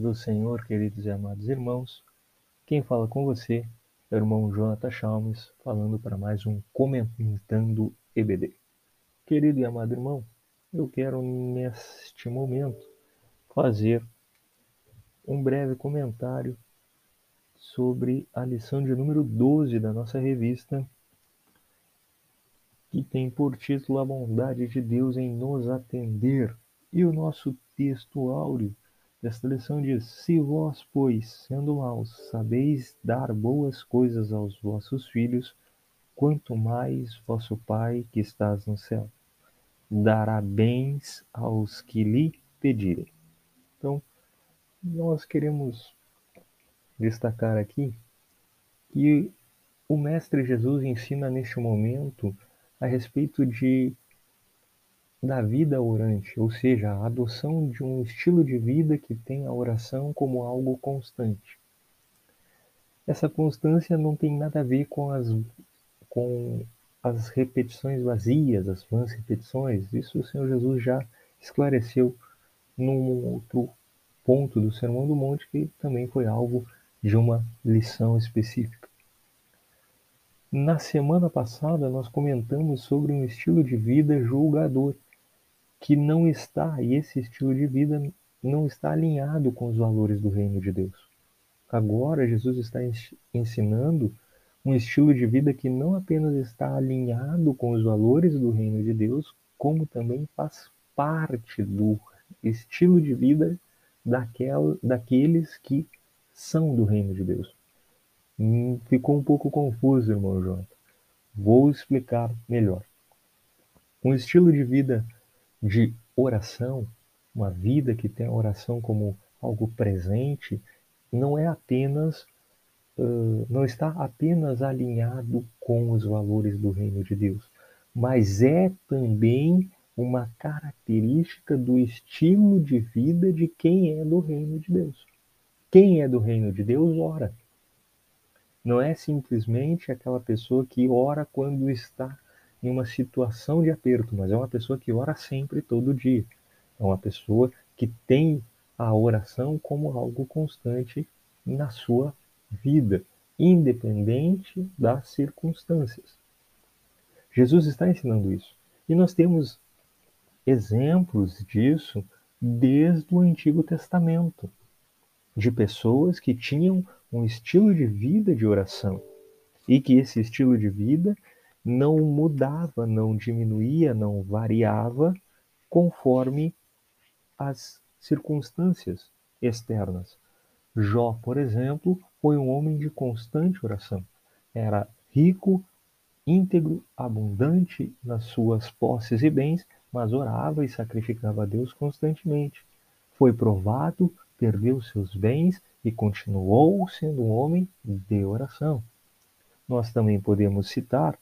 do Senhor, queridos e amados irmãos. Quem fala com você é o irmão Jonathan Chalmes, falando para mais um Comentando EBD. Querido e amado irmão, eu quero neste momento fazer um breve comentário sobre a lição de número 12 da nossa revista, que tem por título A Bondade de Deus em Nos Atender. E o nosso texto áureo desta lição diz: Se vós, pois, sendo maus, sabeis dar boas coisas aos vossos filhos, quanto mais vosso Pai que estás no céu dará bens aos que lhe pedirem. Então, nós queremos destacar aqui que o Mestre Jesus ensina neste momento a respeito de da vida orante, ou seja, a adoção de um estilo de vida que tem a oração como algo constante. Essa constância não tem nada a ver com as, com as repetições vazias, as vãs repetições. Isso o Senhor Jesus já esclareceu num outro ponto do Sermão do Monte, que também foi algo de uma lição específica. Na semana passada, nós comentamos sobre um estilo de vida julgador, que não está, e esse estilo de vida não está alinhado com os valores do reino de Deus. Agora, Jesus está ensinando um estilo de vida que não apenas está alinhado com os valores do reino de Deus, como também faz parte do estilo de vida daquela, daqueles que são do reino de Deus. Hum, ficou um pouco confuso, irmão Jonathan. Vou explicar melhor. Um estilo de vida de oração, uma vida que tem a oração como algo presente, não é apenas uh, não está apenas alinhado com os valores do reino de Deus, mas é também uma característica do estilo de vida de quem é do reino de Deus. Quem é do reino de Deus ora. Não é simplesmente aquela pessoa que ora quando está em uma situação de aperto, mas é uma pessoa que ora sempre, todo dia. É uma pessoa que tem a oração como algo constante na sua vida, independente das circunstâncias. Jesus está ensinando isso. E nós temos exemplos disso desde o Antigo Testamento, de pessoas que tinham um estilo de vida de oração e que esse estilo de vida não mudava, não diminuía, não variava conforme as circunstâncias externas. Jó, por exemplo, foi um homem de constante oração. Era rico, íntegro, abundante nas suas posses e bens, mas orava e sacrificava a Deus constantemente. Foi provado, perdeu seus bens e continuou sendo um homem de oração. Nós também podemos citar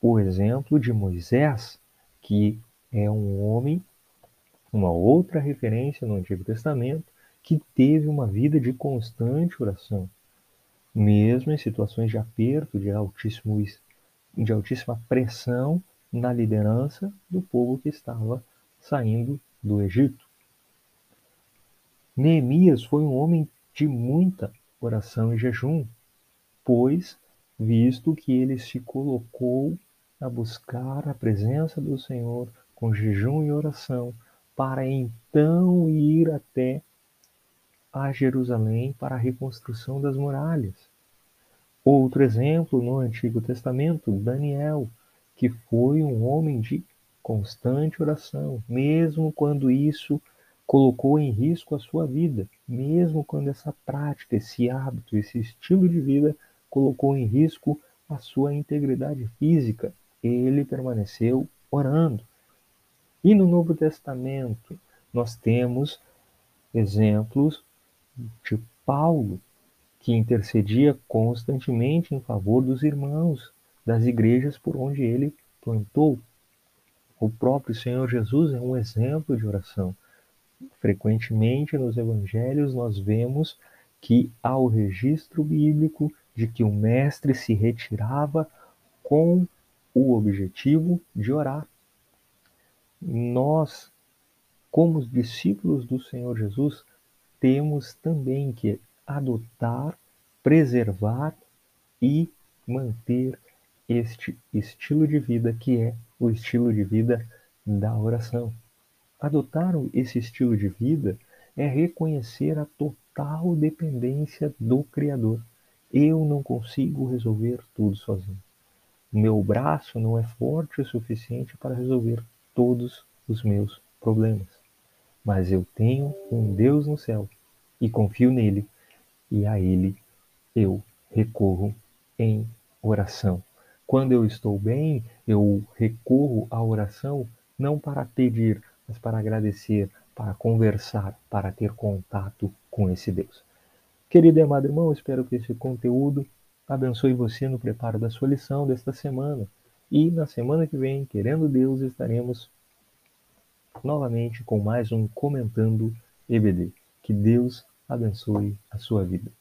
o exemplo de Moisés, que é um homem, uma outra referência no Antigo Testamento, que teve uma vida de constante oração, mesmo em situações de aperto, de, altíssimo, de altíssima pressão na liderança do povo que estava saindo do Egito. Neemias foi um homem de muita oração e jejum, pois, visto que ele se colocou a buscar a presença do Senhor com jejum e oração, para então ir até a Jerusalém para a reconstrução das muralhas. Outro exemplo no Antigo Testamento, Daniel, que foi um homem de constante oração, mesmo quando isso colocou em risco a sua vida, mesmo quando essa prática, esse hábito, esse estilo de vida colocou em risco a sua integridade física, ele permaneceu orando. E no Novo Testamento, nós temos exemplos de Paulo, que intercedia constantemente em favor dos irmãos das igrejas por onde ele plantou. O próprio Senhor Jesus é um exemplo de oração. Frequentemente nos evangelhos nós vemos que há o registro bíblico de que o mestre se retirava com o objetivo de orar. Nós, como discípulos do Senhor Jesus, temos também que adotar, preservar e manter este estilo de vida que é o estilo de vida da oração. Adotar esse estilo de vida é reconhecer a total dependência do Criador. Eu não consigo resolver tudo sozinho. Meu braço não é forte o suficiente para resolver todos os meus problemas. Mas eu tenho um Deus no céu e confio nele, e a ele eu recorro em oração. Quando eu estou bem, eu recorro à oração não para pedir, mas para agradecer, para conversar, para ter contato com esse Deus. Querido e amado irmão, espero que esse conteúdo abençoe você no preparo da sua lição desta semana. E na semana que vem, querendo Deus, estaremos novamente com mais um Comentando EBD. Que Deus abençoe a sua vida.